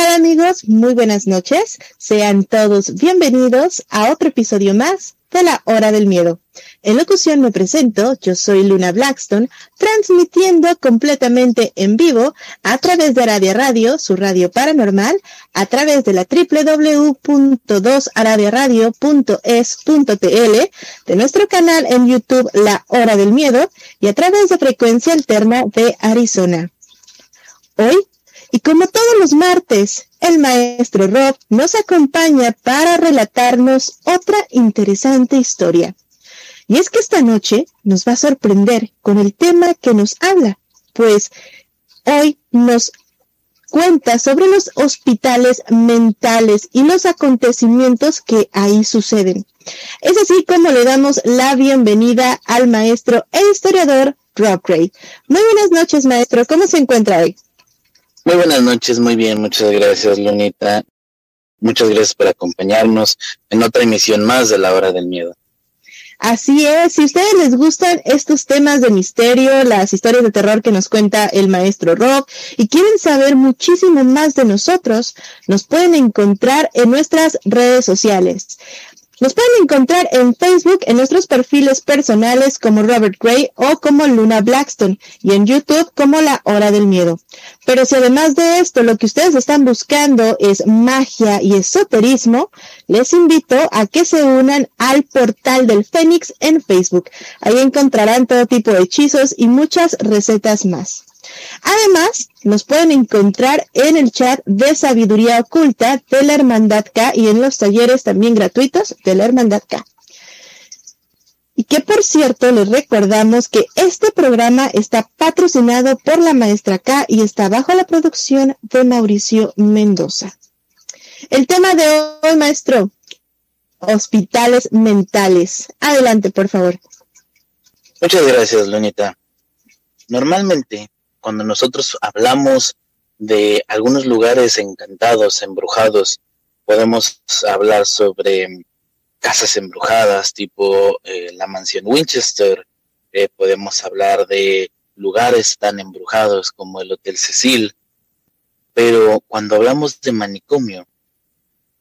tal amigos? Muy buenas noches. Sean todos bienvenidos a otro episodio más de la Hora del Miedo. En locución me presento, yo soy Luna Blackstone, transmitiendo completamente en vivo a través de Aradia Radio, su radio paranormal, a través de la www.2aradiaradio.es.tl, de nuestro canal en YouTube La Hora del Miedo y a través de Frecuencia Alterna de Arizona. Hoy y como todos los martes, el maestro Rob nos acompaña para relatarnos otra interesante historia. Y es que esta noche nos va a sorprender con el tema que nos habla, pues hoy nos cuenta sobre los hospitales mentales y los acontecimientos que ahí suceden. Es así como le damos la bienvenida al maestro e historiador Rob Gray. Muy buenas noches, maestro. ¿Cómo se encuentra hoy? Muy buenas noches, muy bien, muchas gracias Lunita. Muchas gracias por acompañarnos en otra emisión más de la hora del miedo. Así es, si ustedes les gustan estos temas de misterio, las historias de terror que nos cuenta el maestro Rob y quieren saber muchísimo más de nosotros, nos pueden encontrar en nuestras redes sociales. Nos pueden encontrar en Facebook en nuestros perfiles personales como Robert Gray o como Luna Blackstone y en YouTube como La Hora del Miedo. Pero si además de esto lo que ustedes están buscando es magia y esoterismo, les invito a que se unan al portal del Fénix en Facebook. Ahí encontrarán todo tipo de hechizos y muchas recetas más. Además, nos pueden encontrar en el chat de sabiduría oculta de la Hermandad K y en los talleres también gratuitos de la Hermandad K. Y que por cierto, les recordamos que este programa está patrocinado por la maestra K y está bajo la producción de Mauricio Mendoza. El tema de hoy, maestro, hospitales mentales. Adelante, por favor. Muchas gracias, Lunita. Normalmente, cuando nosotros hablamos de algunos lugares encantados, embrujados, podemos hablar sobre casas embrujadas, tipo eh, la mansión Winchester, eh, podemos hablar de lugares tan embrujados como el Hotel Cecil, pero cuando hablamos de manicomio,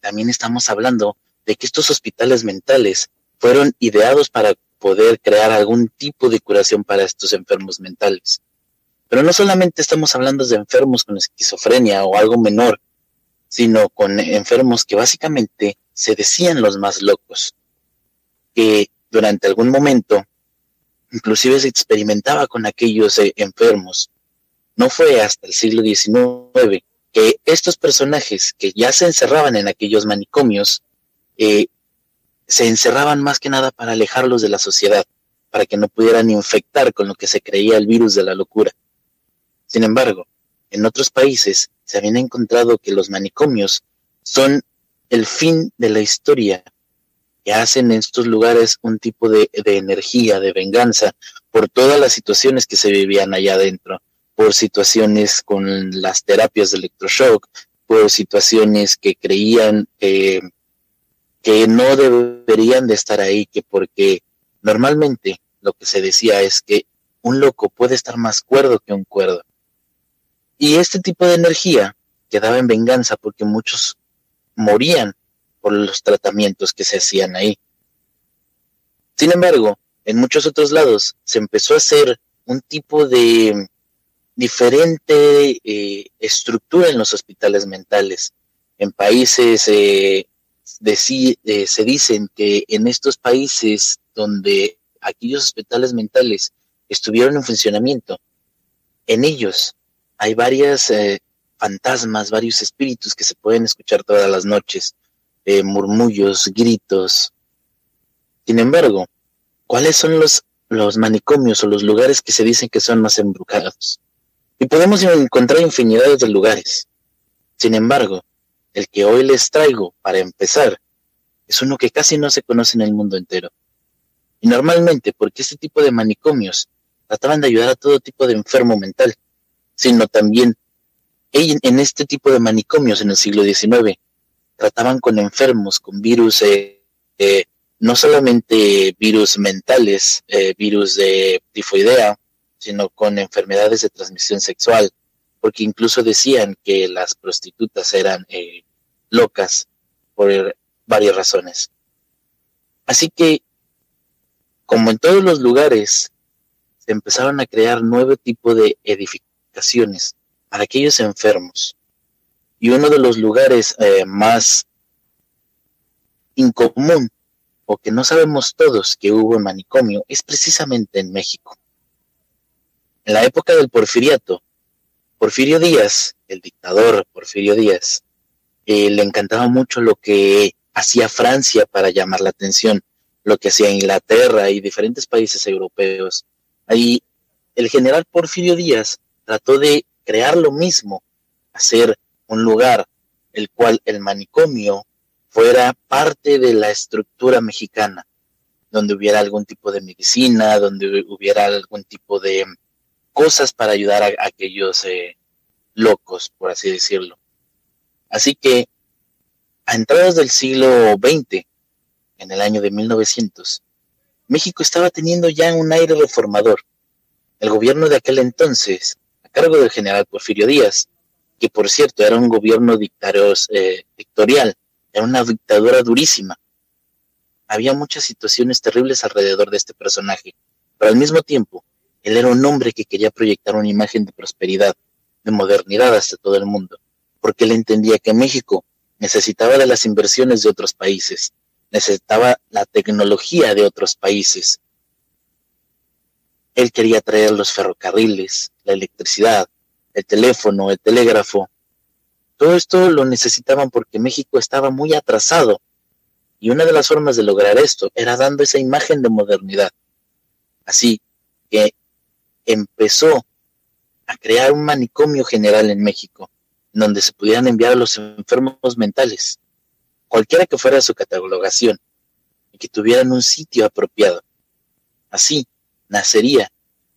también estamos hablando de que estos hospitales mentales fueron ideados para poder crear algún tipo de curación para estos enfermos mentales. Pero no solamente estamos hablando de enfermos con esquizofrenia o algo menor, sino con enfermos que básicamente se decían los más locos, que durante algún momento inclusive se experimentaba con aquellos eh, enfermos. No fue hasta el siglo XIX que estos personajes que ya se encerraban en aquellos manicomios, eh, se encerraban más que nada para alejarlos de la sociedad, para que no pudieran infectar con lo que se creía el virus de la locura. Sin embargo, en otros países se habían encontrado que los manicomios son el fin de la historia, que hacen en estos lugares un tipo de, de energía, de venganza, por todas las situaciones que se vivían allá adentro, por situaciones con las terapias de electroshock, por situaciones que creían eh, que no deberían de estar ahí, que porque normalmente lo que se decía es que un loco puede estar más cuerdo que un cuerdo. Y este tipo de energía quedaba en venganza porque muchos morían por los tratamientos que se hacían ahí. Sin embargo, en muchos otros lados se empezó a hacer un tipo de diferente eh, estructura en los hospitales mentales. En países eh, eh, se dicen que en estos países donde aquellos hospitales mentales estuvieron en funcionamiento, en ellos hay varias fantasmas, varios espíritus que se pueden escuchar todas las noches, murmullos, gritos. Sin embargo, ¿cuáles son los, los manicomios o los lugares que se dicen que son más embrujados? Y podemos encontrar infinidades de lugares. Sin embargo, el que hoy les traigo para empezar es uno que casi no se conoce en el mundo entero. Y normalmente, porque este tipo de manicomios trataban de ayudar a todo tipo de enfermo mental, sino también en este tipo de manicomios en el siglo XIX trataban con enfermos, con virus, eh, eh, no solamente virus mentales, eh, virus de tifoidea, sino con enfermedades de transmisión sexual, porque incluso decían que las prostitutas eran locas por varias razones. Así que, como en todos los lugares, se empezaron a crear nueve tipos de edificaciones para aquellos enfermos. Y uno de los lugares eh, más incomún, o que no sabemos todos que hubo en manicomio, es precisamente en México. En la época del porfiriato, Porfirio Díaz, el dictador Porfirio Díaz, eh, le encantaba mucho lo que hacía Francia para llamar la atención, lo que hacía Inglaterra y diferentes países europeos. Ahí el general Porfirio Díaz trató de crear lo mismo, hacer un lugar el cual el manicomio fuera parte de la estructura mexicana, donde hubiera algún tipo de medicina, donde hubiera algún tipo de cosas para ayudar a, aquellos eh, locos, por así decirlo. Así que a entradas del siglo XX, en el año de 1900, México estaba teniendo ya un aire reformador. El gobierno de aquel entonces, cargo del general Porfirio Díaz, que por cierto era un gobierno eh, dictatorial, era una dictadura durísima. Había muchas situaciones terribles alrededor de este personaje, pero al mismo tiempo él era un hombre que quería proyectar una imagen de prosperidad, de modernidad hacia todo el mundo, porque él entendía que México necesitaba de las inversiones de otros países, necesitaba la tecnología de otros países. Él quería traer los ferrocarriles, la electricidad, el teléfono, el telégrafo. Todo esto lo necesitaban porque México estaba muy atrasado. Y una de las formas de lograr esto era dando esa imagen de modernidad. Así que empezó a crear un manicomio general en México, donde se pudieran enviar a los enfermos mentales, cualquiera que fuera su catalogación, y que tuvieran un sitio apropiado. Así nacería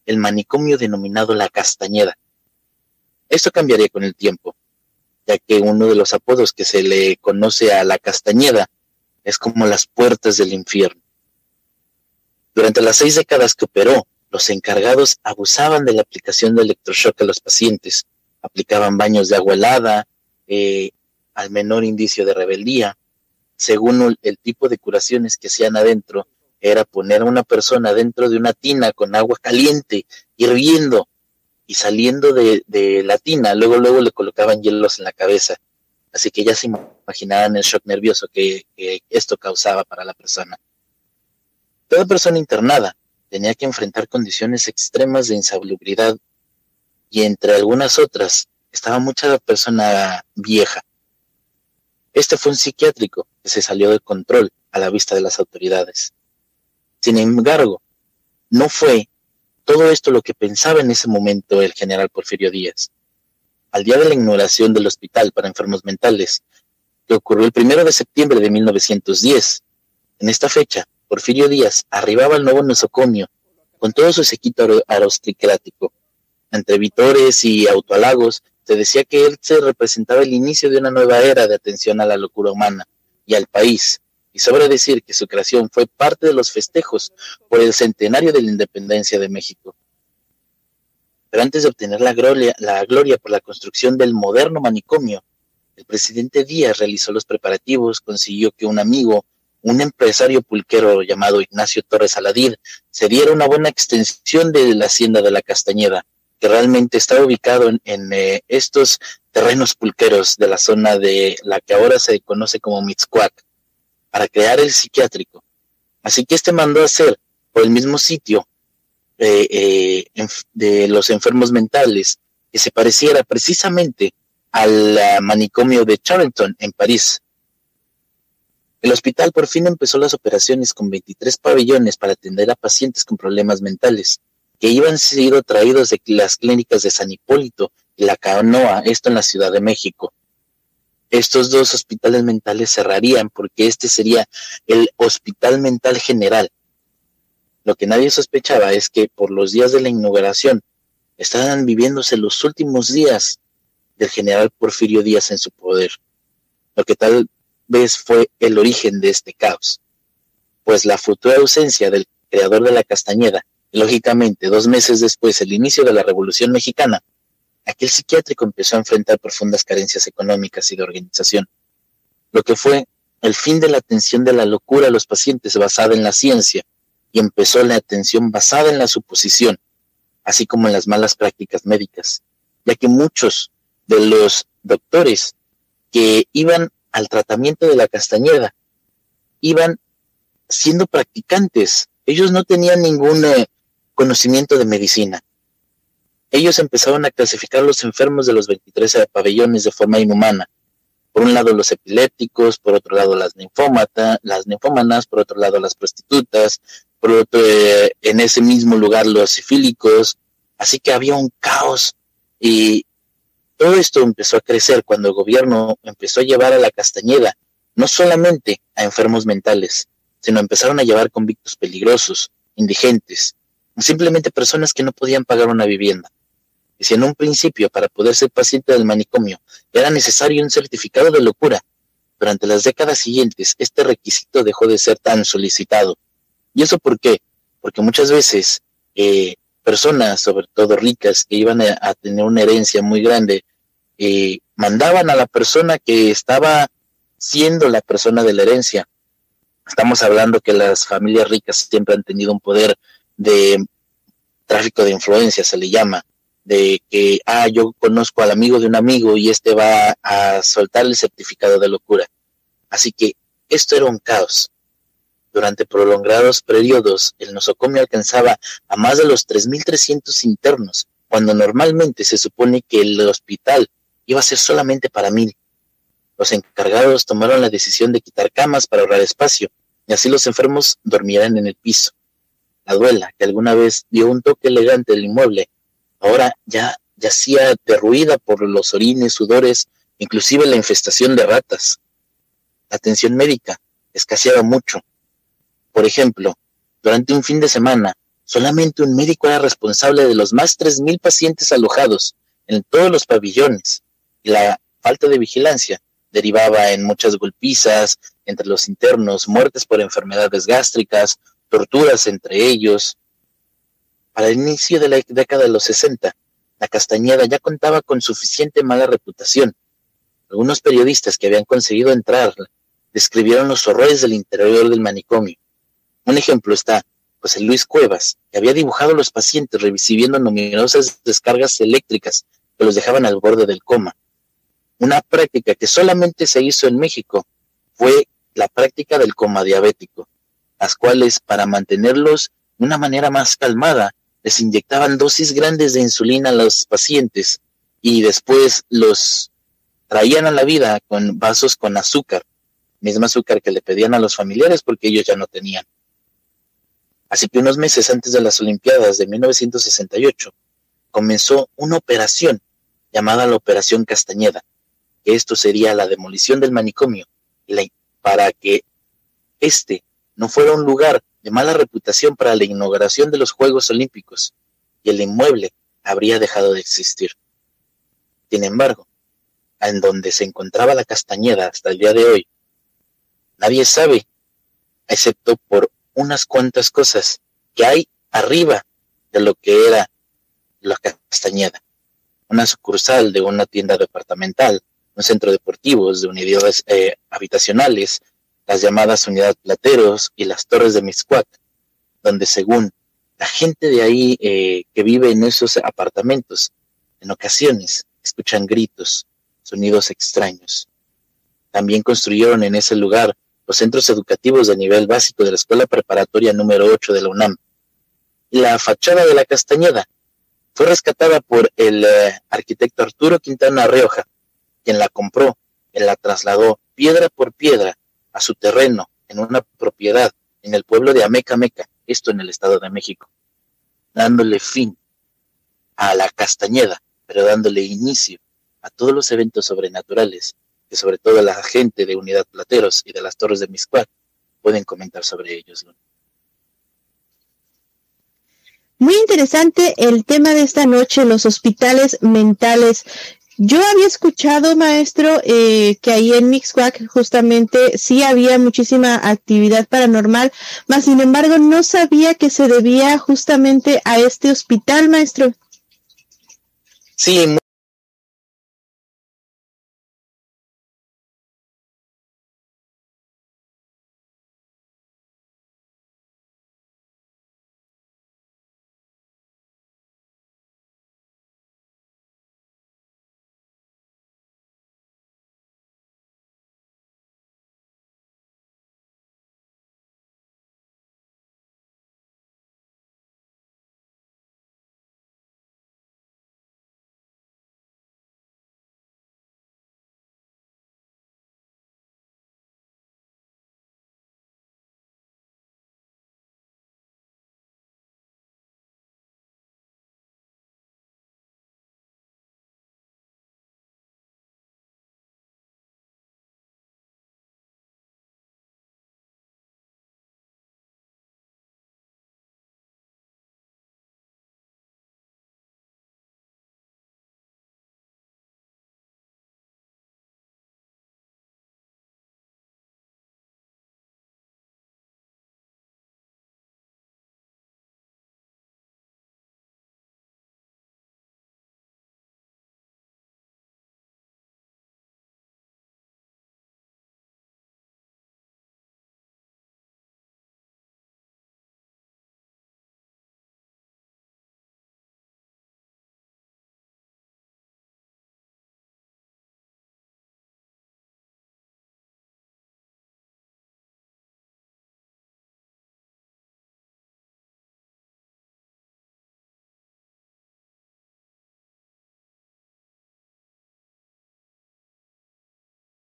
el manicomio denominado La Castañeda. Esto cambiaría con el tiempo, ya que uno de los apodos que se le conoce a La Castañeda es como las puertas del infierno. Durante las seis décadas que operó, los encargados abusaban de la aplicación de electroshock a los pacientes, aplicaban baños de agua helada eh, al menor indicio de rebeldía. Según el tipo de curaciones que hacían adentro, era poner a una persona dentro de una tina con agua caliente, hirviendo, y saliendo de, la tina, luego, luego le colocaban hielos en la cabeza. Así que ya se imaginaban el shock nervioso que esto causaba para la persona. Toda persona internada tenía que enfrentar condiciones extremas de insalubridad y entre algunas otras estaba mucha persona vieja. Este fue un psiquiátrico que se salió de control a la vista de las autoridades. Sin embargo, no fue todo esto lo que pensaba en ese momento el general Porfirio Díaz. Al día de la inauguración del hospital para enfermos mentales, que ocurrió el primero de septiembre de 1910, en esta fecha, Porfirio Díaz arribaba al nuevo nosocomio con todo su sequito aristocrático. Entre vitores y autoalagos, se decía que él se representaba el inicio de una nueva era de atención a la locura humana y al país, y sobra decir que su creación fue parte de los festejos por el centenario de la independencia de México. Pero antes de obtener la gloria, la gloria por la construcción del moderno manicomio, el presidente Díaz realizó los preparativos, consiguió que un amigo, un empresario pulquero llamado Ignacio Torres Aladid, se diera una buena extensión de la hacienda de la Castañeda, que realmente está ubicado en, eh, estos terrenos pulqueros de la zona de la que ahora se conoce como Mixcuac, para crear el psiquiátrico. Así que este mandó a hacer por el mismo sitio eh, eh, de los enfermos mentales que se pareciera precisamente al manicomio de Charlton en París. El hospital por fin empezó las operaciones con 23 pabellones para atender a pacientes con problemas mentales, que iban sido traídos de las clínicas de San Hipólito y la Canoa, esto en la Ciudad de México. Estos dos hospitales mentales cerrarían porque este sería el Hospital Mental General. Lo que nadie sospechaba es que por los días de la inauguración estaban viviéndose los últimos días del general Porfirio Díaz en su poder, lo que tal vez fue el origen de este caos, pues la futura ausencia del creador de la Castañeda, lógicamente dos meses después del inicio de la Revolución Mexicana, aquel psiquiátrico empezó a enfrentar profundas carencias económicas y de organización, lo que fue el fin de la atención de la locura a los pacientes basada en la ciencia y empezó la atención basada en la suposición, así como en las malas prácticas médicas, ya que muchos de los doctores que iban al tratamiento de la castañeda iban siendo practicantes. Ellos no tenían ningún eh, conocimiento de medicina. Ellos empezaron a clasificar los enfermos de los 23 pabellones de forma inhumana. Por un lado los epilépticos, por otro lado las linfómatas, las linfómanas, por otro lado las prostitutas, por otro eh, en ese mismo lugar los sifílicos. Así que había un caos y todo esto empezó a crecer cuando el gobierno empezó a llevar a la Castañeda no solamente a enfermos mentales, sino empezaron a llevar convictos peligrosos, indigentes, simplemente personas que no podían pagar una vivienda. Si en un principio para poder ser paciente del manicomio era necesario un certificado de locura, durante las décadas siguientes este requisito dejó de ser tan solicitado. ¿Y eso por qué? Porque muchas veces eh, personas, sobre todo ricas, que iban a tener una herencia muy grande, eh, mandaban a la persona que estaba siendo la persona de la herencia. Estamos hablando que las familias ricas siempre han tenido un poder de tráfico de influencia, se le llama, de que, ah, yo conozco al amigo de un amigo y este va a soltar el certificado de locura. Así que esto era un caos. Durante prolongados periodos, el nosocomio alcanzaba a más de los 3.300 internos, cuando normalmente se supone que el hospital iba a ser solamente para mil. Los encargados tomaron la decisión de quitar camas para ahorrar espacio, y así los enfermos dormieran en el piso. La duela, que alguna vez dio un toque elegante al inmueble, ahora ya yacía derruida por los orines, sudores, inclusive la infestación de ratas. Atención médica escaseaba mucho. Por ejemplo, durante un fin de semana, solamente un médico era responsable de los más tres mil pacientes alojados en todos los pabellones la falta de vigilancia derivaba en muchas golpizas entre los internos, muertes por enfermedades gástricas, torturas entre ellos. Para el inicio de la década de los 60, la Castañeda ya contaba con suficiente mala reputación. Algunos periodistas que habían conseguido entrar describieron los horrores del interior del manicomio. Un ejemplo está José Luis Cuevas, que había dibujado a los pacientes recibiendo numerosas descargas eléctricas que los dejaban al borde del coma. Una práctica que solamente se hizo en México fue la práctica del coma diabético, las cuales para mantenerlos de una manera más calmada les inyectaban dosis grandes de insulina a los pacientes y después los traían a la vida con vasos con azúcar, misma azúcar que le pedían a los familiares porque ellos ya no tenían. Así que unos meses antes de las Olimpiadas de 1968 comenzó una operación llamada la Operación Castañeda, que esto sería la demolición del manicomio, para que este no fuera un lugar de mala reputación para la inauguración de los Juegos Olímpicos, y el inmueble habría dejado de existir. Sin embargo, en donde se encontraba la Castañeda hasta el día de hoy, nadie sabe excepto por unas cuantas cosas que hay arriba de lo que era la Castañeda. Una sucursal de una tienda departamental, un centro deportivo de unidades eh, habitacionales, las llamadas unidades plateros y las torres de Miscuac, donde según la gente de ahí eh, que vive en esos apartamentos, en ocasiones escuchan gritos, sonidos extraños. También construyeron en ese lugar los centros educativos de nivel básico de la Escuela Preparatoria número 8 de la UNAM. La fachada de la Castañeda fue rescatada por el eh, arquitecto Arturo Quintana Rioja, quien la compró y la trasladó piedra por piedra a su terreno en una propiedad en el pueblo de Ameca Meca, esto en el Estado de México, dándole fin a la Castañeda, pero dándole inicio a todos los eventos sobrenaturales que sobre todo la gente de Unidad Plateros y de las Torres de Miscuac pueden comentar sobre ellos. Muy interesante el tema de esta noche, los hospitales mentales. Yo había escuchado, maestro, eh, que ahí en Mixquack justamente sí había muchísima actividad paranormal, mas sin embargo no sabía que se debía justamente a este hospital, maestro. Sí,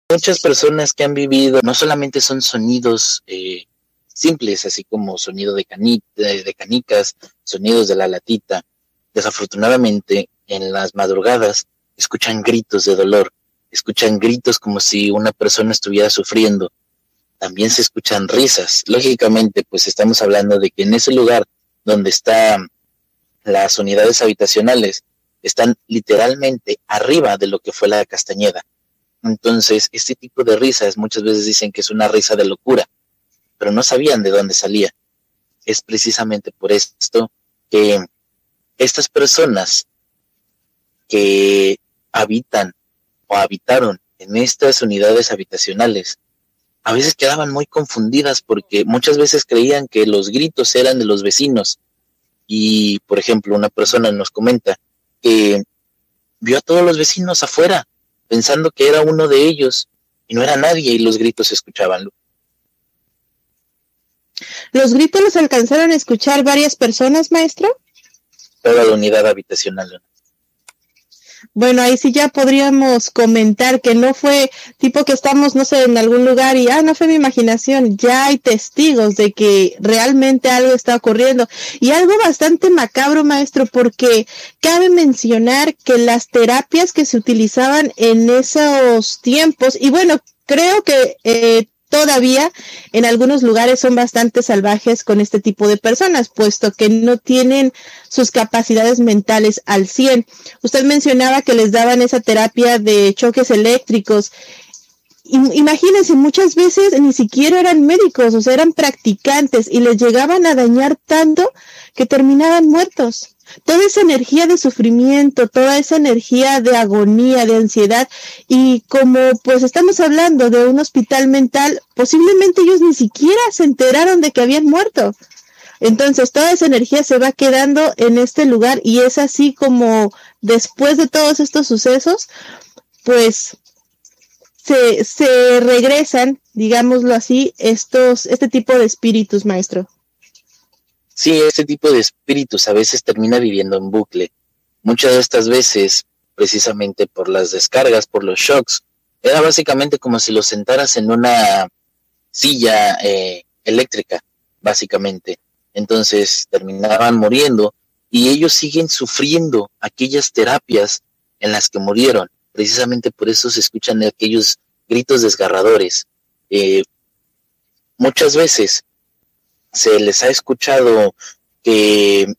muchas personas que han vivido no solamente son sonidos eh, simples, así como sonido de, de, canicas, sonidos de la latita. Desafortunadamente, en las madrugadas escuchan gritos de dolor, escuchan gritos como si una persona estuviera sufriendo. También se escuchan risas. Lógicamente, pues estamos hablando de que en ese lugar donde están las unidades habitacionales, están literalmente arriba de lo que fue la Castañeda. Entonces, este tipo de risas muchas veces dicen que es una risa de locura, pero no sabían de dónde salía. Es precisamente por esto que estas personas que habitan o habitaron en estas unidades habitacionales a veces quedaban muy confundidas porque muchas veces creían que los gritos eran de los vecinos. Y, por ejemplo, una persona nos comenta que vio a todos los vecinos afuera pensando que era uno de ellos y no era nadie y los gritos se escuchaban. ¿Los gritos los alcanzaron a escuchar varias personas, maestro? Toda la unidad habitacional. Bueno, ahí sí ya podríamos comentar que no fue tipo que estamos, no sé, en algún lugar y, ah, no fue mi imaginación. Ya hay testigos de que realmente algo está ocurriendo. Y algo bastante macabro, maestro, porque cabe mencionar que las terapias que se utilizaban en esos tiempos, y bueno, creo que eh, todavía en algunos lugares son bastante salvajes con este tipo de personas, puesto que no tienen sus capacidades mentales al 100. Usted mencionaba que les daban esa terapia de choques eléctricos imagínense, muchas veces ni siquiera eran médicos, o sea, eran practicantes y les llegaban a dañar tanto que terminaban muertos. Toda esa energía de sufrimiento, toda esa energía de agonía, de ansiedad, y como pues estamos hablando de un hospital mental, posiblemente ellos ni siquiera se enteraron de que habían muerto. Entonces toda esa energía se va quedando en este lugar y es así como después de todos estos sucesos, pues se, se regresan, digámoslo así, estos, este tipo de espíritus, maestro. Sí, este tipo de espíritus a veces termina viviendo en bucle. Muchas de estas veces, precisamente por las descargas, por los shocks, era básicamente como si los sentaras en una silla eh, eléctrica, básicamente. Entonces terminaban muriendo y ellos siguen sufriendo aquellas terapias en las que murieron. Precisamente por eso se escuchan aquellos gritos desgarradores. Eh, muchas veces se les ha escuchado que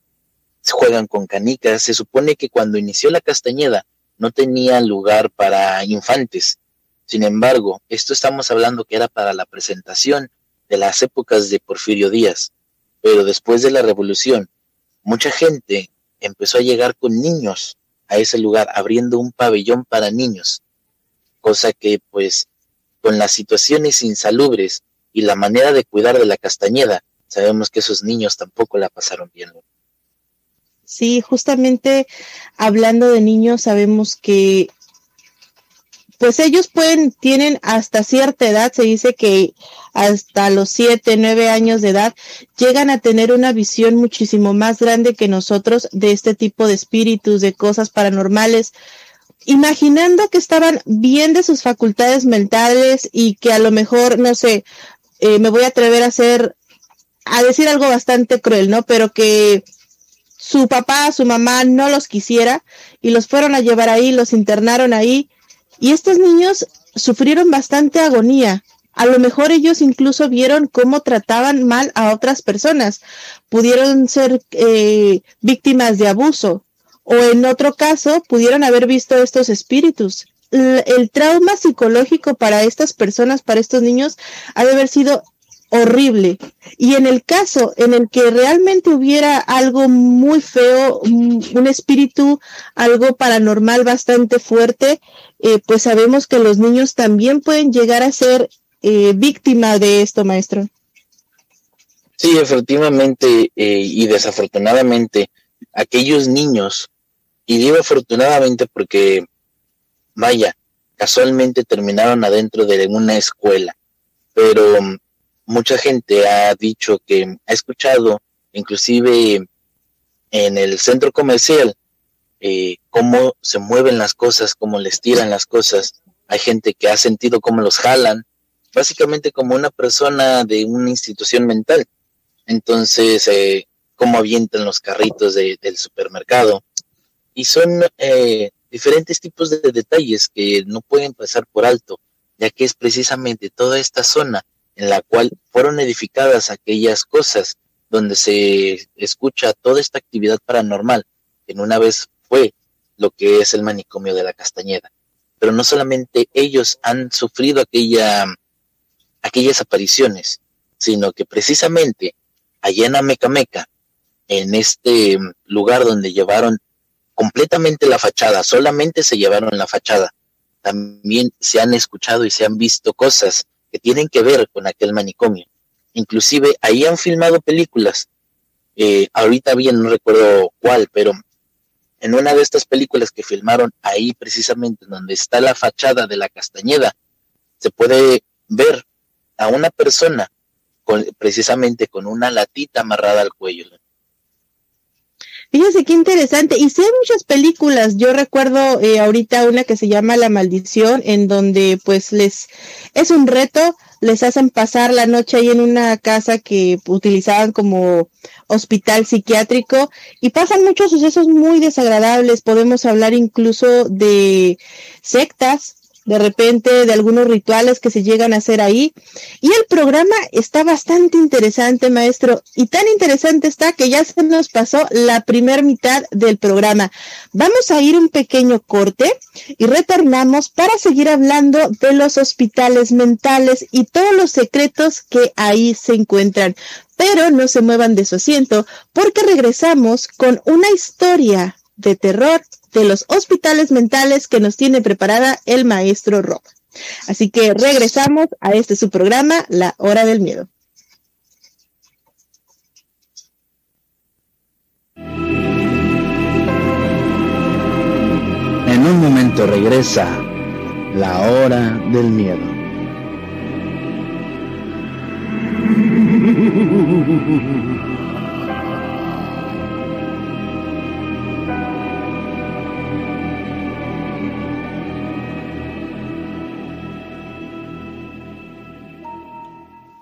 juegan con canicas. Se supone que cuando inició la Castañeda no tenía lugar para infantes. Sin embargo, esto estamos hablando que era para la presentación de las épocas de Porfirio Díaz. Pero después de la revolución, mucha gente empezó a llegar con niños a ese lugar, abriendo un pabellón para niños, cosa que pues con las situaciones insalubres y la manera de cuidar de la Castañeda, sabemos que esos niños tampoco la pasaron bien. Sí, justamente hablando de niños, sabemos que pues ellos pueden, tienen hasta cierta edad, se dice que hasta los siete, nueve años de edad, llegan a tener una visión muchísimo más grande que nosotros de este tipo de espíritus, de cosas paranormales, imaginando que estaban bien de sus facultades mentales y que a lo mejor, no sé, eh, me voy a atrever a hacer, a decir algo bastante cruel, ¿no? Pero que su papá, su mamá no los quisiera y los fueron a llevar ahí, los internaron ahí y estos niños sufrieron bastante agonía. A lo mejor ellos incluso vieron cómo trataban mal a otras personas. Pudieron ser eh, víctimas de abuso. O en otro caso, pudieron haber visto estos espíritus. el trauma psicológico para estas personas, para estos niños, ha de haber sido horrible. Y en el caso en el que realmente hubiera algo muy feo, un, espíritu, algo paranormal bastante fuerte, eh, pues sabemos que los niños también pueden llegar a ser eh, víctimas de esto, maestro. Sí, efectivamente eh, y desafortunadamente, aquellos niños, y digo afortunadamente porque, vaya, casualmente terminaron adentro de una escuela, pero mucha gente ha dicho que ha escuchado, inclusive en el centro comercial, eh, cómo se mueven las cosas, cómo les tiran las cosas. Hay gente que ha sentido cómo los jalan, básicamente como una persona de una institución mental. Entonces, eh, cómo avientan los carritos del supermercado. Y son eh, diferentes tipos de detalles que no pueden pasar por alto, ya que es precisamente toda esta zona en la cual fueron edificadas aquellas cosas donde se escucha toda esta actividad paranormal, en una vez fue lo que es el manicomio de la Castañeda. Pero no solamente ellos han sufrido aquella, aquellas apariciones, sino que precisamente allá en Amecameca, en este lugar donde llevaron completamente la fachada, solamente se llevaron la fachada, también se han escuchado y se han visto cosas que tienen que ver con aquel manicomio. Inclusive ahí han filmado películas. Eh, ahorita bien no recuerdo cuál, pero en una de estas películas que filmaron ahí precisamente donde está la fachada de la Castañeda, se puede ver a una persona con, precisamente con una latita amarrada al cuello. Fíjense qué interesante. Y sé muchas películas. Yo recuerdo eh, ahorita una que se llama La Maldición, en donde pues les es un reto, les hacen pasar la noche ahí en una casa que utilizaban como hospital psiquiátrico y pasan muchos sucesos muy desagradables. Podemos hablar incluso de sectas, de repente de algunos rituales que se llegan a hacer ahí. Y el programa está bastante interesante, maestro, y tan interesante está que ya se nos pasó la primera mitad del programa. Vamos a ir un pequeño corte y retornamos para seguir hablando de los hospitales mentales y todos los secretos que ahí se encuentran. Pero no se muevan de su asiento porque regresamos con una historia de terror de los hospitales mentales que nos tiene preparada el maestro Rob. Así que regresamos a este su programa, La Hora del Miedo. En un momento regresa La Hora del Miedo.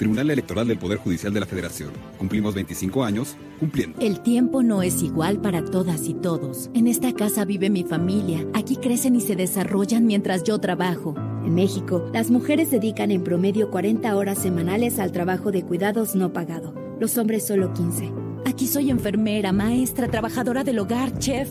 Tribunal Electoral del Poder Judicial de la Federación. Cumplimos 25 años cumpliendo. El tiempo no es igual para todas y todos. En esta casa vive mi familia. Aquí crecen y se desarrollan mientras yo trabajo. En México, las mujeres dedican en promedio 40 horas semanales al trabajo de cuidados no pagado. Los hombres solo 15. Aquí soy enfermera, maestra, trabajadora del hogar, chef.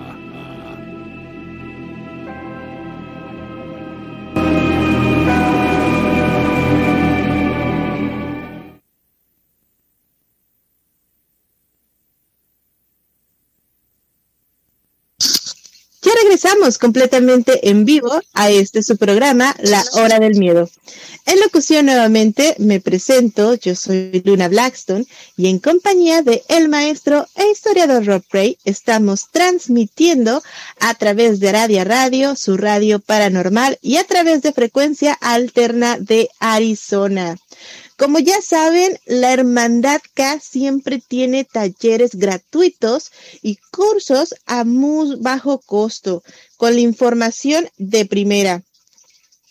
completamente en vivo a este su programa, La Hora del Miedo. En locución nuevamente me presento, yo soy Luna Blackstone y en compañía de el maestro e historiador Rob Ray estamos transmitiendo a través de Radio Radio, su radio paranormal y a través de frecuencia alterna de Arizona. Como ya saben, la Hermandad K siempre tiene talleres gratuitos y cursos a muy bajo costo, con la información de primera.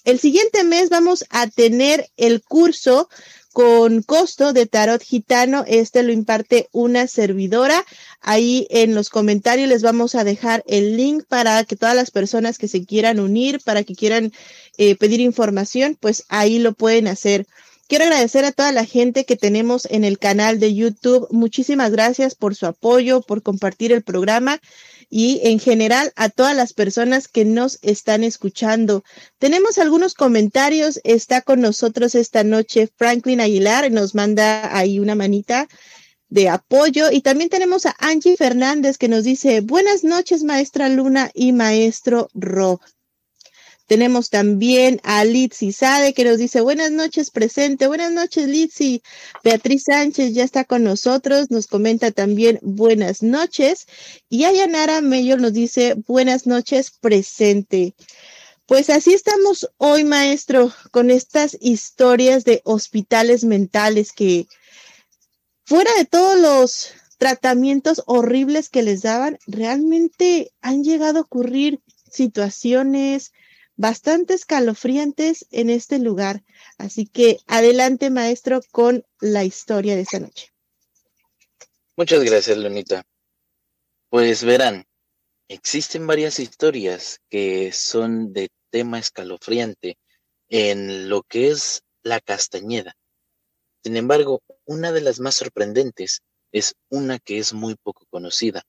El siguiente mes vamos a tener el curso con costo de tarot gitano. Este lo imparte una servidora. Ahí en los comentarios les vamos a dejar el link para que todas las personas que se quieran unir, para que quieran eh, pedir información, pues ahí lo pueden hacer. Quiero agradecer a toda la gente que tenemos en el canal de YouTube. Muchísimas gracias por su apoyo, por compartir el programa y en general a todas las personas que nos están escuchando. Tenemos algunos comentarios. Está con nosotros esta noche Franklin Aguilar, nos manda ahí una manita de apoyo. Y también tenemos a Angie Fernández que nos dice, buenas noches, maestra Luna y maestro Rob. Tenemos también a Litsi Sade que nos dice buenas noches presente. Buenas noches Litsi. Beatriz Sánchez ya está con nosotros. Nos comenta también buenas noches. Y Ayanara Mayor nos dice buenas noches presente. Pues así estamos hoy, maestro, con estas historias de hospitales mentales que fuera de todos los tratamientos horribles que les daban, realmente han llegado a ocurrir situaciones, bastante escalofriantes en este lugar. Así que adelante, maestro, con la historia de esta noche. Muchas gracias, Lunita. Pues verán, Existen varias historias que son de tema escalofriante en lo que es la Castañeda. Sin embargo, una de las más sorprendentes es una que es muy poco conocida.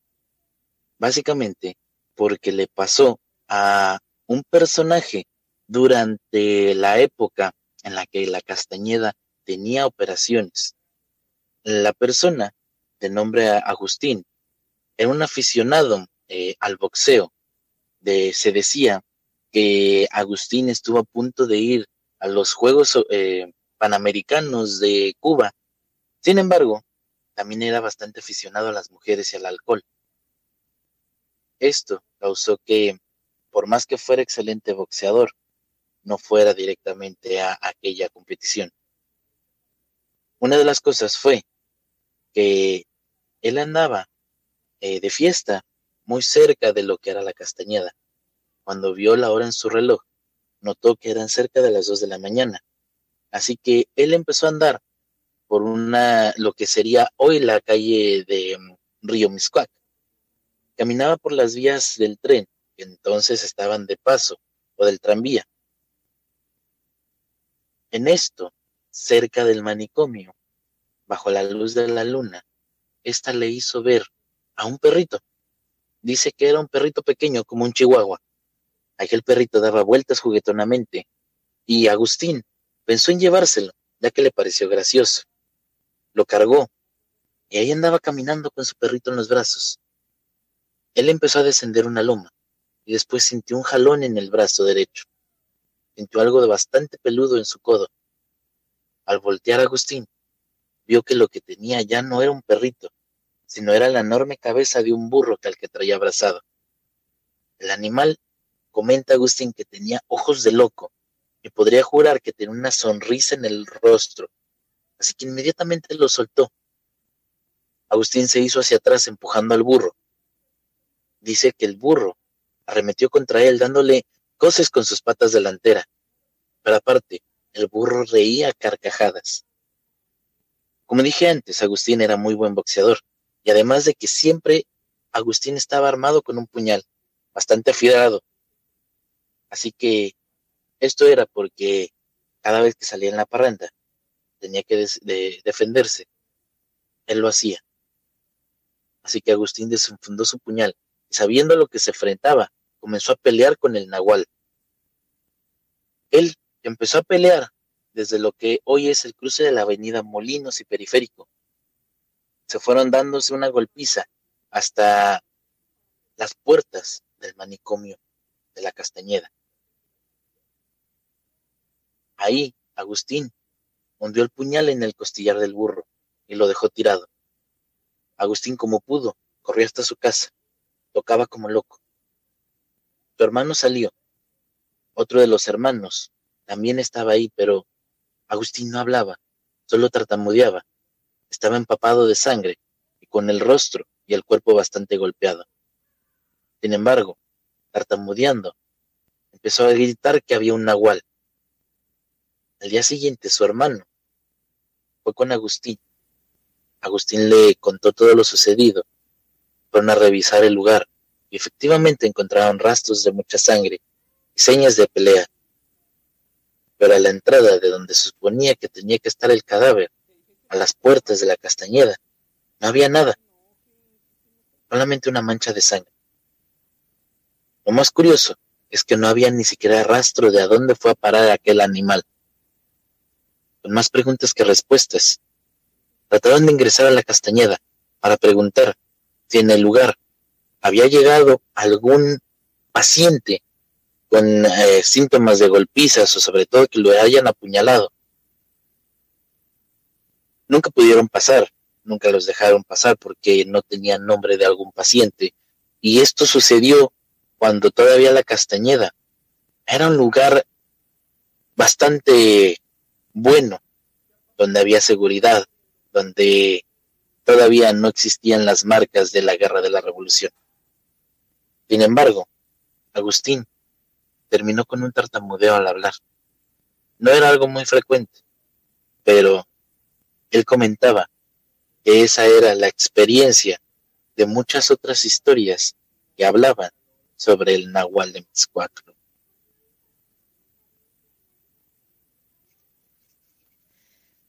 Básicamente porque le pasó a un personaje durante la época en la que la Castañeda tenía operaciones. La persona, de nombre Agustín, era un aficionado eh, al boxeo. De, se decía que Agustín estuvo a punto de ir a los Juegos eh, Panamericanos de Cuba. Sin embargo, también era bastante aficionado a las mujeres y al alcohol. Esto causó que, por más que fuera excelente boxeador, no fuera directamente a aquella competición. Una de las cosas fue que él andaba eh, de fiesta muy cerca de lo que era la Castañeda. Cuando vio la hora en su reloj, notó que eran cerca de las dos de la mañana. Así que él empezó a andar por una, lo que sería hoy la calle de mm, Río Miscuac. Caminaba por las vías del tren, entonces estaban de paso, o del tranvía. En esto, cerca del manicomio, bajo la luz de la luna, ésta le hizo ver a un perrito. Dice que era un perrito pequeño como un chihuahua. Aquel perrito daba vueltas juguetonamente y Agustín pensó en llevárselo, ya que le pareció gracioso. Lo cargó y ahí andaba caminando con su perrito en los brazos. Él empezó a descender una loma y después sintió un jalón en el brazo derecho. Sintió algo de bastante peludo en su codo. Al voltear a Agustín, vio que lo que tenía ya no era un perrito, sino era la enorme cabeza de un burro que al que traía abrazado. El animal Comenta Agustín que tenía ojos de loco y podría jurar que tenía una sonrisa en el rostro, así que inmediatamente lo soltó. Agustín se hizo hacia atrás empujando al burro. Dice que el burro arremetió contra él dándole coces con sus patas delanteras, pero aparte, el burro reía carcajadas. Como dije antes, Agustín era muy buen boxeador, y además de que siempre Agustín estaba armado con un puñal, bastante afilado, Así que esto era porque cada vez que salía en la parranda tenía que defenderse. Él lo hacía. Así que Agustín desenfundó su puñal y sabiendo lo que se enfrentaba, comenzó a pelear con el nahual. Él empezó a pelear desde lo que hoy es el cruce de la avenida Molinos y Periférico. Se fueron dándose una golpiza hasta las puertas del manicomio de la Castañeda. Ahí, Agustín hundió el puñal en el costillar del burro y lo dejó tirado. Agustín, como pudo, corrió hasta su casa. Tocaba como loco. Su hermano salió. Otro de los hermanos también estaba ahí, pero Agustín no hablaba, solo tartamudeaba. Estaba empapado de sangre y con el rostro y el cuerpo bastante golpeado. Sin embargo, tartamudeando, empezó a gritar que había un nahual al día siguiente su hermano fue con Agustín. Agustín le contó todo lo sucedido. Fueron a revisar el lugar y efectivamente encontraron rastros de mucha sangre y señas de pelea. Pero a la entrada de donde se suponía que tenía que estar el cadáver, a las puertas de la castañeda, no había nada, solamente una mancha de sangre. Lo más curioso es que no había ni siquiera rastro de a dónde fue a parar aquel animal con más preguntas que respuestas. Trataron de ingresar a la castañeda para preguntar si en el lugar había llegado algún paciente con eh, síntomas de golpizas o sobre todo que lo hayan apuñalado. Nunca pudieron pasar, nunca los dejaron pasar porque no tenían nombre de algún paciente. Y esto sucedió cuando todavía la Castañeda era un lugar bastante bueno, donde había seguridad, donde todavía no existían las marcas de la guerra de la revolución. Sin embargo, Agustín terminó con un tartamudeo al hablar. No era algo muy frecuente, pero él comentaba que esa era la experiencia de muchas otras historias que hablaban sobre el Nahual de Mixcuaclo.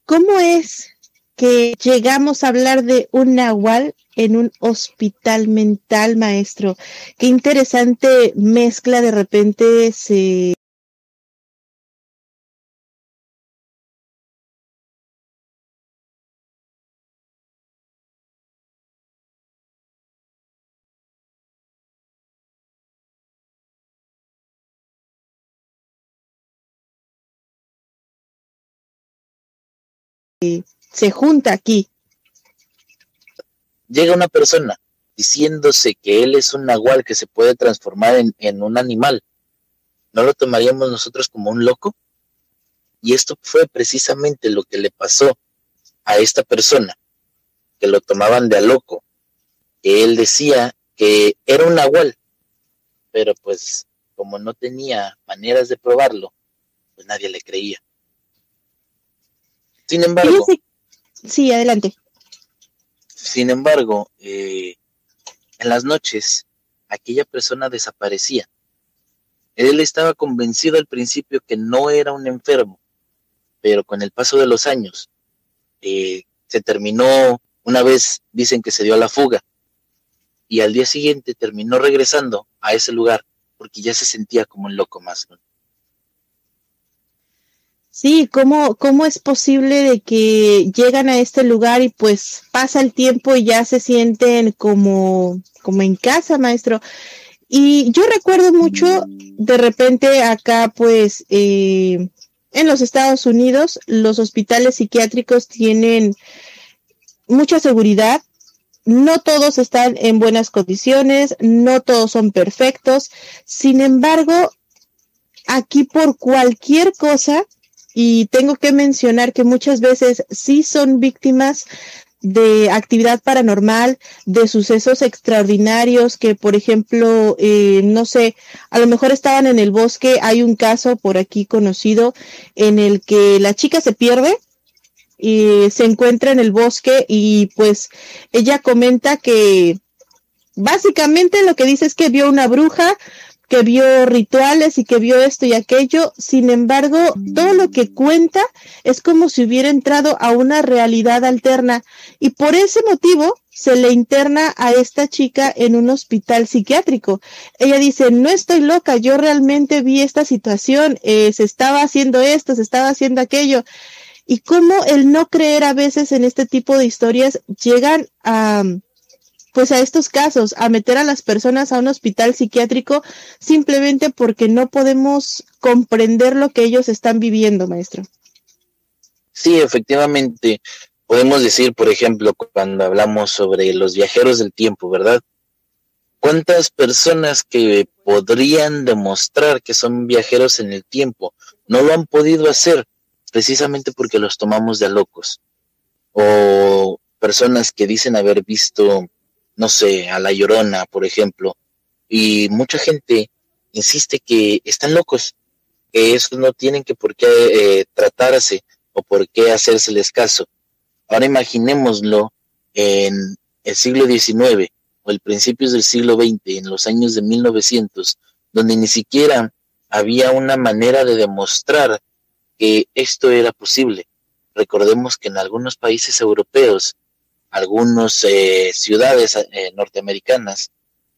¿Cómo es que llegamos a hablar de un Nahual en un hospital mental, maestro? Qué interesante mezcla de repente se se junta aquí. Llega una persona diciéndose que él es un nahual que se puede transformar en, en un animal. ¿No lo tomaríamos nosotros como un loco? Y esto fue precisamente lo que le pasó a esta persona, que lo tomaban de a loco. Que él decía que era un nahual, pero pues como no tenía maneras de probarlo, pues nadie le creía. Sin embargo, Sí, adelante. Sin embargo, eh, en las noches, aquella persona desaparecía. Él estaba convencido al principio que no era un enfermo, pero con el paso de los años, eh, se terminó, una vez dicen que se dio a la fuga, y al día siguiente terminó regresando a ese lugar porque ya se sentía como un loco más. Sí, ¿cómo, ¿cómo es posible de que llegan a este lugar y pues pasa el tiempo y ya se sienten como, como en casa, maestro? Y yo recuerdo mucho, de repente acá pues eh, en los Estados Unidos los hospitales psiquiátricos tienen mucha seguridad, no todos están en buenas condiciones, no todos son perfectos, sin embargo, aquí por cualquier cosa, y tengo que mencionar que muchas veces sí son víctimas de actividad paranormal, de sucesos extraordinarios que, por ejemplo, eh, no sé, a lo mejor estaban en el bosque, hay un caso por aquí conocido en el que la chica se pierde y se encuentra en el bosque y pues ella comenta que básicamente lo que dice es que vio una bruja, que vio rituales y que vio esto y aquello. Sin embargo, todo lo que cuenta es como si hubiera entrado a una realidad alterna y por ese motivo se le interna a esta chica en un hospital psiquiátrico. Ella dice, no estoy loca, yo realmente vi esta situación, eh, se estaba haciendo esto, se estaba haciendo aquello. Y cómo el no creer a veces en este tipo de historias llegan a pues a estos casos, a meter a las personas a un hospital psiquiátrico simplemente porque no podemos comprender lo que ellos están viviendo, maestro. Sí, efectivamente. Podemos decir, por ejemplo, cuando hablamos sobre los viajeros del tiempo, ¿verdad? ¿Cuántas personas que podrían demostrar que son viajeros en el tiempo no lo han podido hacer precisamente porque los tomamos de locos? O personas que dicen haber visto no sé, a La Llorona, por ejemplo, y mucha gente insiste que están locos, que eso no tienen que por qué eh, tratarse o por qué hacérseles caso. Ahora imaginémoslo en el siglo XIX o el principios del siglo XX, en los años de 1900, donde ni siquiera había una manera de demostrar que esto era posible. Recordemos que en algunos países europeos algunas eh, ciudades eh, norteamericanas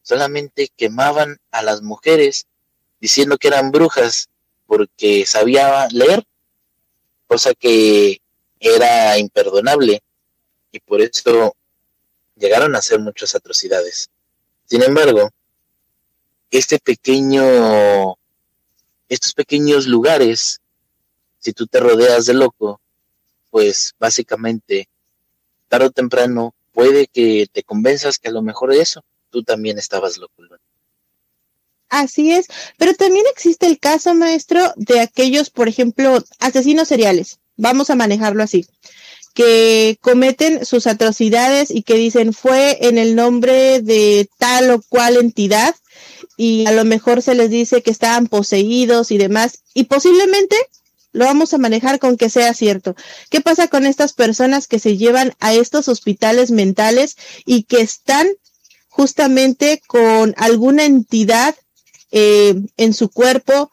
solamente quemaban a las mujeres diciendo que eran brujas porque sabía leer, cosa que era imperdonable y por eso llegaron a hacer muchas atrocidades. Sin embargo, este pequeño, estos pequeños lugares, si tú te rodeas de loco, pues básicamente tarde o temprano puede que te convenzas que a lo mejor de eso tú también estabas loco. Así es, pero también existe el caso, maestro, de aquellos, por ejemplo, asesinos seriales, vamos a manejarlo así, que cometen sus atrocidades y que dicen fue en el nombre de tal o cual entidad y a lo mejor se les dice que estaban poseídos y demás, y posiblemente lo vamos a manejar con que sea cierto. ¿Qué pasa con estas personas que se llevan a estos hospitales mentales y que están justamente con alguna entidad eh, en su cuerpo,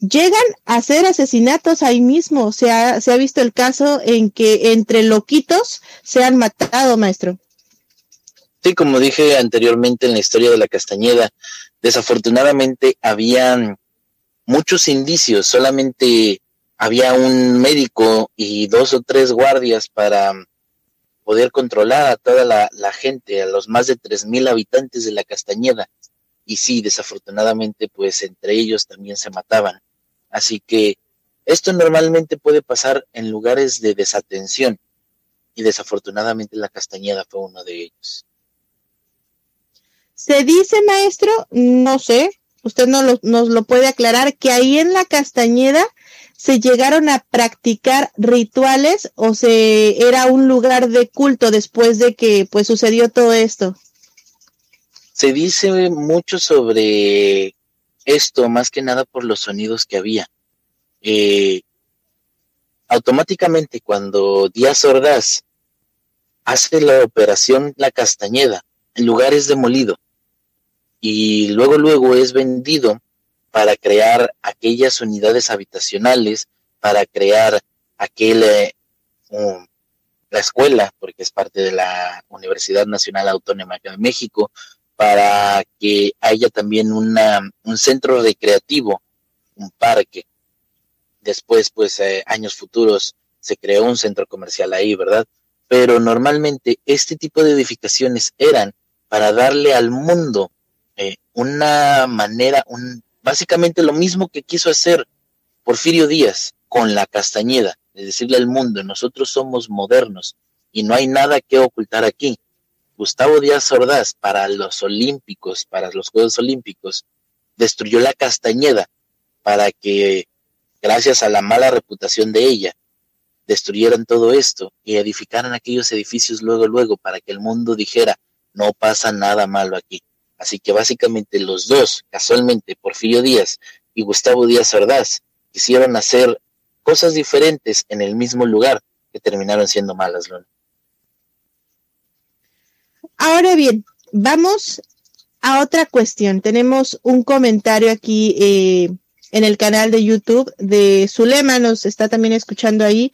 llegan a hacer asesinatos ahí mismo. Se ha, se ha visto el caso en que entre loquitos se han matado, maestro. Sí, como dije anteriormente en la historia de la Castañeda, desafortunadamente habían muchos indicios, solamente había un médico y dos o tres guardias para poder controlar a toda la, gente, a los más de tres mil habitantes de la Castañeda. Y sí, desafortunadamente, pues entre ellos también se mataban. Así que esto normalmente puede pasar en lugares de desatención y desafortunadamente la Castañeda fue uno de ellos. Se dice, maestro, no sé, usted no nos lo puede aclarar, que ahí en la Castañeda se llegaron a practicar rituales o se era un lugar de culto después de que pues sucedió todo esto. Se dice mucho sobre esto, más que nada por los sonidos que había. Eh, automáticamente cuando Díaz Ordaz hace la operación La Castañeda, el lugar es demolido y luego luego es vendido para crear aquellas unidades habitacionales, para crear aquel eh, la escuela, porque es parte de la Universidad Nacional Autónoma de México, para que haya también una, un centro recreativo, un parque. Después, pues, eh, años futuros, se creó un centro comercial ahí, ¿verdad? Pero normalmente este tipo de edificaciones eran para darle al mundo eh, una manera, un, básicamente lo mismo que quiso hacer Porfirio Díaz con la Castañeda, de decirle al mundo, nosotros somos modernos y no hay nada que ocultar aquí. Gustavo Díaz Ordaz para los Olímpicos, para los Juegos Olímpicos, destruyó la Castañeda para que, gracias a la mala reputación de ella, destruyeran todo esto y edificaran aquellos edificios luego, luego, para que el mundo dijera, no pasa nada malo aquí. Así que básicamente los dos, casualmente, Porfirio Díaz y Gustavo Díaz Ordaz, quisieron hacer cosas diferentes en el mismo lugar que terminaron siendo malas, Luna. Ahora bien, vamos a otra cuestión. Tenemos un comentario aquí eh, en el canal de YouTube de Zulema, nos está también escuchando ahí,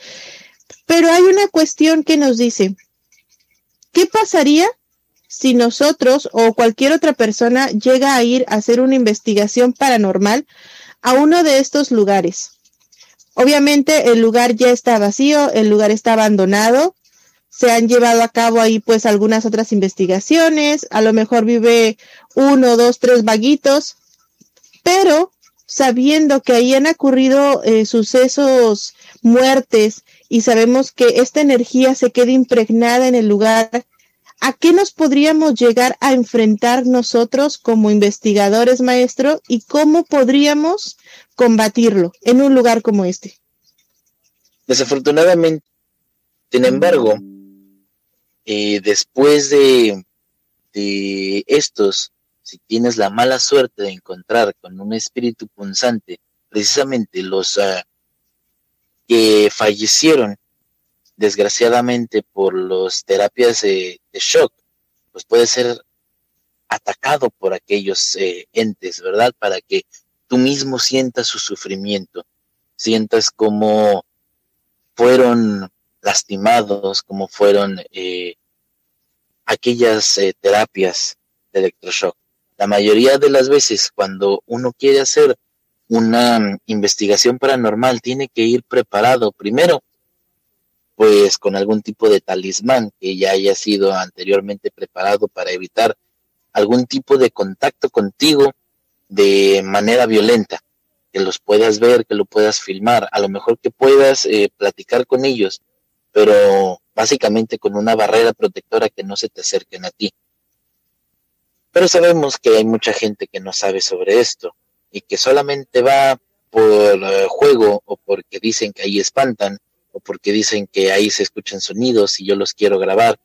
pero hay una cuestión que nos dice, ¿qué pasaría si nosotros o cualquier otra persona llega a ir a hacer una investigación paranormal a uno de estos lugares? Obviamente el lugar ya está vacío, el lugar está abandonado, se han llevado a cabo ahí pues algunas otras investigaciones, a lo mejor vive uno, dos, tres vaguitos, pero sabiendo que ahí han ocurrido eh, sucesos, muertes, y sabemos que esta energía se queda impregnada en el lugar, ¿a qué nos podríamos llegar a enfrentar nosotros como investigadores, maestro? ¿Y cómo podríamos combatirlo en un lugar como este? Desafortunadamente, sin embargo, eh, después de, de estos, si tienes la mala suerte de encontrar con un espíritu punzante, precisamente los ah, que fallecieron desgraciadamente por las terapias de, shock, pues puede ser atacado por aquellos eh, entes, ¿verdad? Para que tú mismo sientas su sufrimiento, sientas cómo fueron lastimados, como fueron eh, aquellas eh, terapias de electroshock. La mayoría de las veces cuando uno quiere hacer una investigación paranormal tiene que ir preparado primero pues con algún tipo de talismán que ya haya sido anteriormente preparado para evitar algún tipo de contacto contigo de manera violenta, que los puedas ver, que lo puedas filmar, a lo mejor que puedas eh, platicar con ellos, pero básicamente con una barrera protectora que no se te acerquen a ti. Pero sabemos que hay mucha gente que no sabe sobre esto y que solamente va por eh, juego o porque dicen que ahí espantan o porque dicen que ahí se escuchan sonidos y yo los quiero grabar.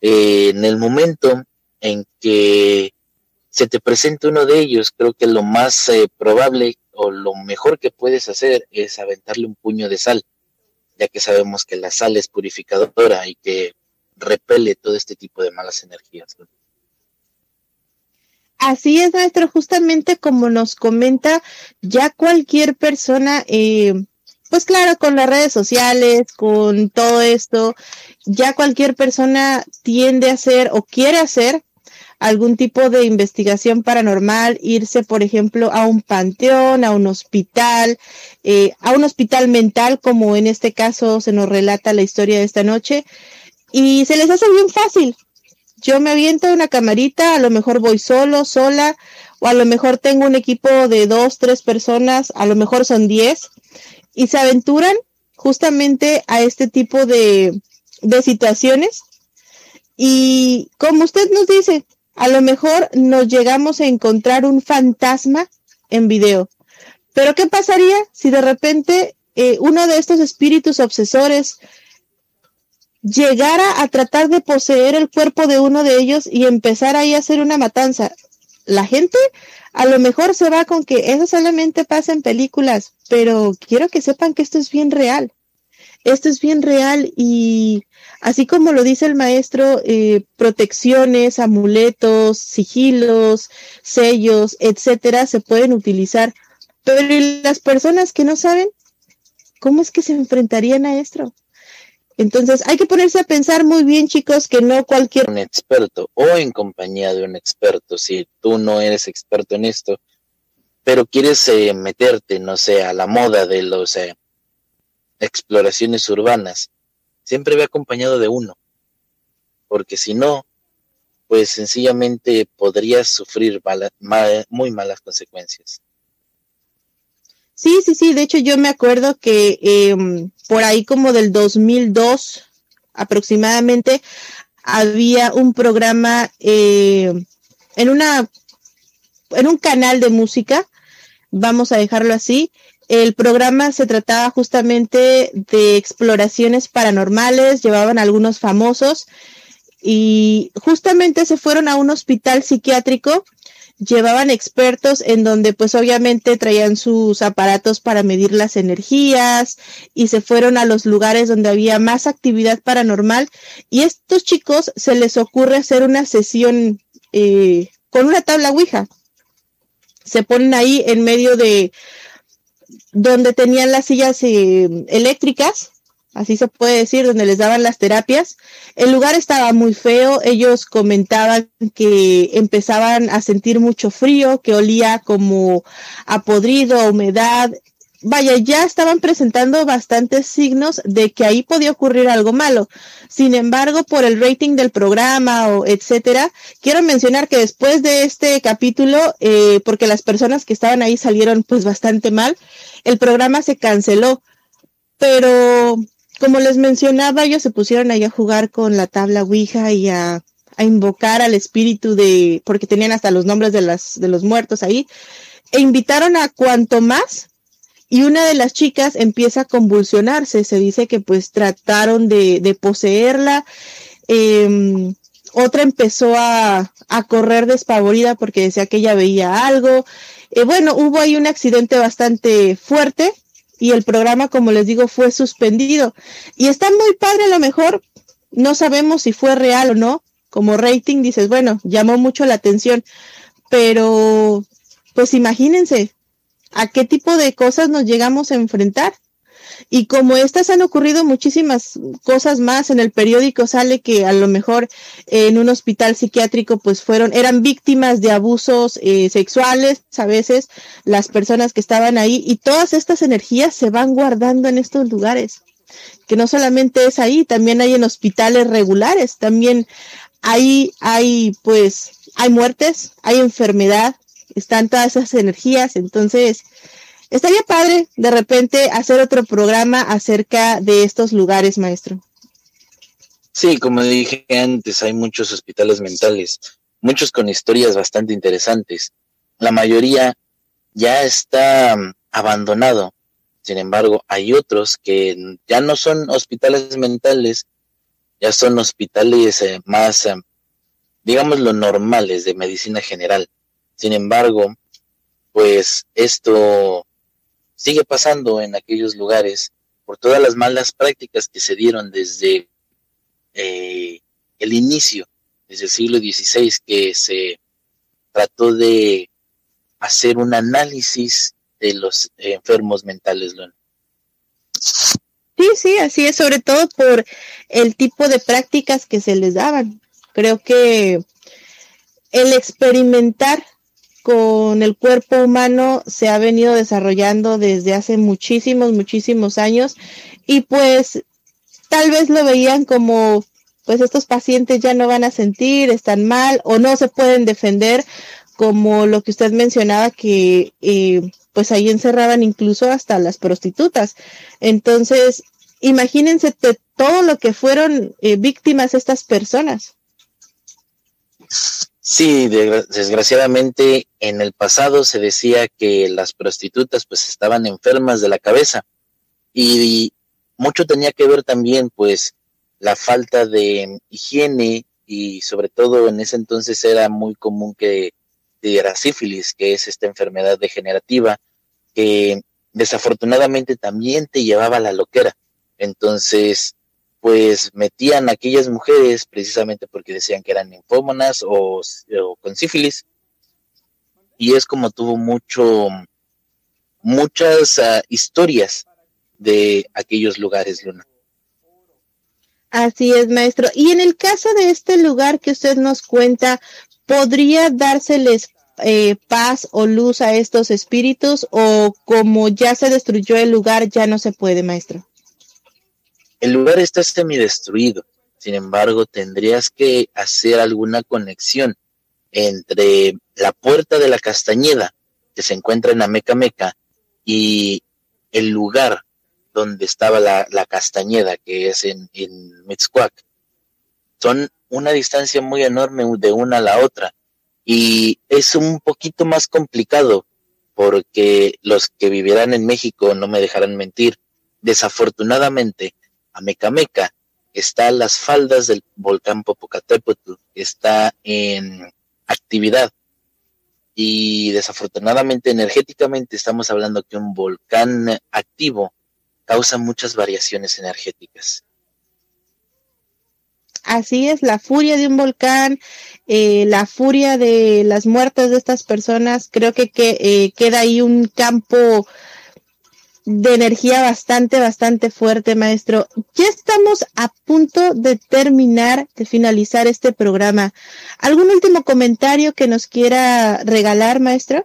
Eh, en el momento en que se te presente uno de ellos, creo que lo más eh, probable o lo mejor que puedes hacer es aventarle un puño de sal ya que sabemos que la sal es purificadora y que repele todo este tipo de malas energías. Así es, maestro, justamente como nos comenta, ya cualquier persona, eh, pues claro, con las redes sociales, con todo esto, ya cualquier persona tiende a hacer o quiere hacer algún tipo de investigación paranormal, irse, por ejemplo, a un panteón, a un hospital, eh, a un hospital mental, como en este caso se nos relata la historia de esta noche, y se les hace bien fácil. Yo me aviento una camarita, a lo mejor voy solo, sola, o a lo mejor tengo un equipo de dos, tres personas, a lo mejor son diez, y se aventuran justamente a este tipo de, de situaciones. Y como usted nos dice, a lo mejor nos llegamos a encontrar un fantasma en video. Pero ¿qué pasaría si de repente eh, uno de estos espíritus obsesores llegara a tratar de poseer el cuerpo de uno de ellos y empezar ahí a hacer una matanza? La gente a lo mejor se va con que eso solamente pasa en películas, pero quiero que sepan que esto es bien real. Esto es bien real y así como lo dice el maestro, eh, protecciones, amuletos, sigilos, sellos, etcétera, se pueden utilizar. Pero las personas que no saben? ¿Cómo es que se enfrentarían a esto? Entonces hay que ponerse a pensar muy bien, chicos, que no cualquier... Un experto o en compañía de un experto, si tú no eres experto en esto, pero quieres eh, meterte, no sé, a la moda de los eh, exploraciones urbanas, siempre ve acompañado de uno, porque si no, pues sencillamente podrías sufrir muy malas consecuencias. Sí, sí, sí, de hecho yo me acuerdo que em, por ahí como del 2002 aproximadamente había un programa eh, en una en un canal de música, vamos a dejarlo así, el programa se trataba justamente de exploraciones paranormales, llevaban algunos famosos y justamente se fueron a un hospital psiquiátrico, llevaban expertos en donde pues obviamente traían sus aparatos para medir las energías y se fueron a los lugares donde había más actividad paranormal y estos chicos se les ocurre hacer una sesión eh, con una tabla Ouija. Se ponen ahí en medio de donde tenían las sillas eh, eléctricas, así se puede decir, donde les daban las terapias. El lugar estaba muy feo, ellos comentaban que empezaban a sentir mucho frío, que olía como a podrido, a humedad, vaya, ya estaban presentando bastantes signos de que ahí podía ocurrir algo malo. Sin embargo, por el rating del programa o etcétera, quiero mencionar que después de este capítulo, eh, porque las personas que estaban ahí salieron pues bastante mal, el programa se canceló. Pero como les mencionaba, ellos se pusieron ahí a jugar con la tabla Ouija y a, invocar al espíritu de, porque tenían hasta los nombres de las, de los muertos ahí, e invitaron a cuanto más y una de las chicas empieza a convulsionarse. Se dice que pues trataron de, de poseerla. Em, otra empezó a, a, correr despavorida porque decía que ella veía algo. Eh, bueno, hubo ahí un accidente bastante fuerte y el programa, como les digo, fue suspendido. Y está muy padre a lo mejor, no sabemos si fue real o no. Como rating dices, bueno, llamó mucho la atención, pero pues imagínense, a qué tipo de cosas nos llegamos a enfrentar. Y como estas han ocurrido muchísimas cosas más, en el periódico sale que a lo mejor en un hospital psiquiátrico pues fueron, eran víctimas de abusos eh, sexuales, a veces las personas que estaban ahí, y todas estas energías se van guardando en estos lugares. Que no solamente es ahí, también hay en hospitales regulares, también ahí hay pues, hay muertes, hay enfermedad, están todas esas energías, entonces estaría padre de repente hacer otro programa acerca de estos lugares, maestro. Sí, como dije antes, hay muchos hospitales mentales, muchos con historias bastante interesantes. La mayoría ya está mm, abandonado. Sin embargo, hay otros que ya no son hospitales mentales, ya son hospitales eh, más, eh, digamos, lo normales de medicina general. Sin embargo, pues esto sigue pasando en aquellos lugares por todas las malas prácticas que se dieron desde eh, el inicio, desde el siglo XVI, que se trató de hacer un análisis de los enfermos mentales, Luna. Sí, sí, así es, sobre todo por el tipo de prácticas que se les daban. Creo que el experimentar con el cuerpo humano se ha venido desarrollando desde hace muchísimos, muchísimos años y pues tal vez lo veían como pues estos pacientes ya no van a sentir, están mal o no se pueden defender, como lo que usted mencionaba que eh, pues ahí encerraban incluso hasta las prostitutas. Entonces, imagínense todo lo que fueron eh, víctimas estas personas. Sí, desgraciadamente en el pasado se decía que las prostitutas pues estaban enfermas de la cabeza y mucho tenía que ver también pues la falta de higiene y sobre todo en ese entonces era muy común que era sífilis, que es esta enfermedad degenerativa que desafortunadamente también te llevaba a la loquera. Entonces, pues metían a aquellas mujeres precisamente porque decían que eran linfómonas o, con sífilis. Y es como tuvo mucho, muchas ah, historias de aquellos lugares, Luna. Así es, maestro. Y en el caso de este lugar que usted nos cuenta, ¿podría dárseles eh, paz o luz a estos espíritus o como ya se destruyó el lugar, ya no se puede, maestro? El lugar está semidestruido, sin embargo, tendrías que hacer alguna conexión entre la puerta de la Castañeda, que se encuentra en Ameca Meca, y el lugar donde estaba la, Castañeda, que es en, en Son una distancia muy enorme de una a la otra y es un poquito más complicado porque los que vivirán en México no me dejarán mentir. Desafortunadamente, a Mecameca está a las faldas del volcán Popocatépetl, está en actividad. Y desafortunadamente energéticamente estamos hablando que un volcán activo causa muchas variaciones energéticas. Así es, la furia de un volcán, eh, la furia de las muertes de estas personas, creo que, eh, queda ahí un campo de energía bastante, bastante fuerte, maestro. Ya estamos a punto de terminar, de finalizar este programa. ¿Algún último comentario que nos quiera regalar, maestro?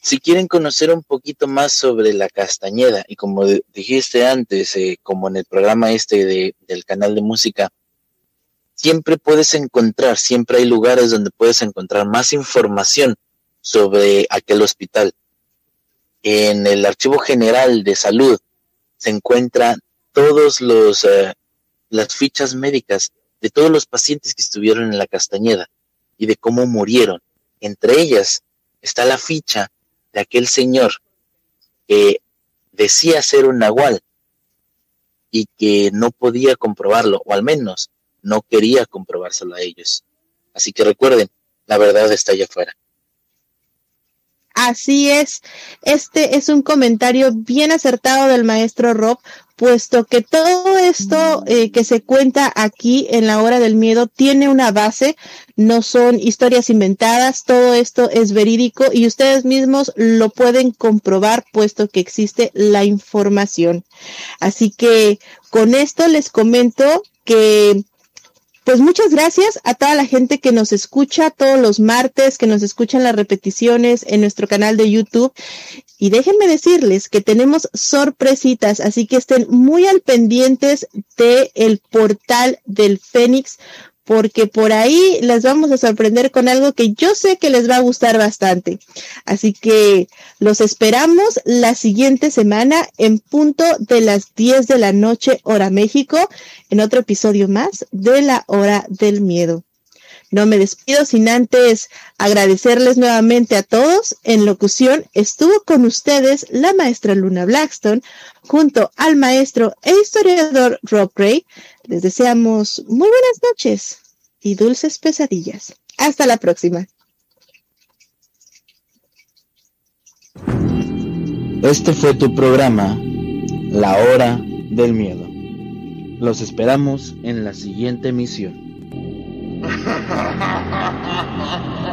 Si quieren conocer un poquito más sobre la castañeda, y como dijiste antes, eh, como en el programa este de, del canal de música, siempre puedes encontrar, siempre hay lugares donde puedes encontrar más información sobre aquel hospital en el Archivo General de Salud se encuentran todos los eh, las fichas médicas de todos los pacientes que estuvieron en la Castañeda y de cómo murieron. Entre ellas está la ficha de aquel señor que decía ser un nahual y que no podía comprobarlo, o al menos no quería comprobárselo a ellos. Así que recuerden, la verdad está allá afuera. Así es, este es un comentario bien acertado del maestro Rob, puesto que todo esto eh, que se cuenta aquí en la hora del miedo tiene una base, no son historias inventadas, todo esto es verídico y ustedes mismos lo pueden comprobar, puesto que existe la información. Así que con esto les comento que pues muchas gracias a toda la gente que nos escucha todos los martes, que nos escuchan las repeticiones en nuestro canal de YouTube. Y déjenme decirles que tenemos sorpresitas, así que estén muy al pendientes de el portal del Fénix porque por ahí les vamos a sorprender con algo que yo sé que les va a gustar bastante. Así que los esperamos la siguiente semana en punto de las 10 de la noche hora México en otro episodio más de la hora del miedo. No me despido sin antes agradecerles nuevamente a todos. En locución estuvo con ustedes la maestra Luna Blackstone junto al maestro e historiador Rob Gray. Les deseamos muy buenas noches y dulces pesadillas. Hasta la próxima. Este fue tu programa, La Hora del Miedo. Los esperamos en la siguiente emisión. 哈哈哈哈哈哈。